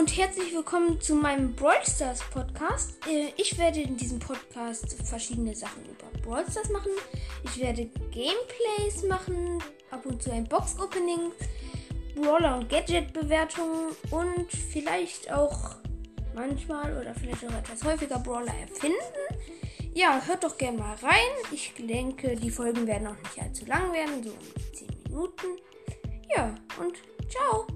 und herzlich willkommen zu meinem Brawl Stars Podcast. Äh, ich werde in diesem Podcast verschiedene Sachen über Brawl Stars machen. Ich werde Gameplays machen, ab und zu ein Box Opening, Brawler und Gadget Bewertungen und vielleicht auch manchmal oder vielleicht auch etwas häufiger Brawler erfinden. Ja, hört doch gerne mal rein. Ich denke, die Folgen werden auch nicht allzu lang werden, so um 10 Minuten. Ja, und ciao.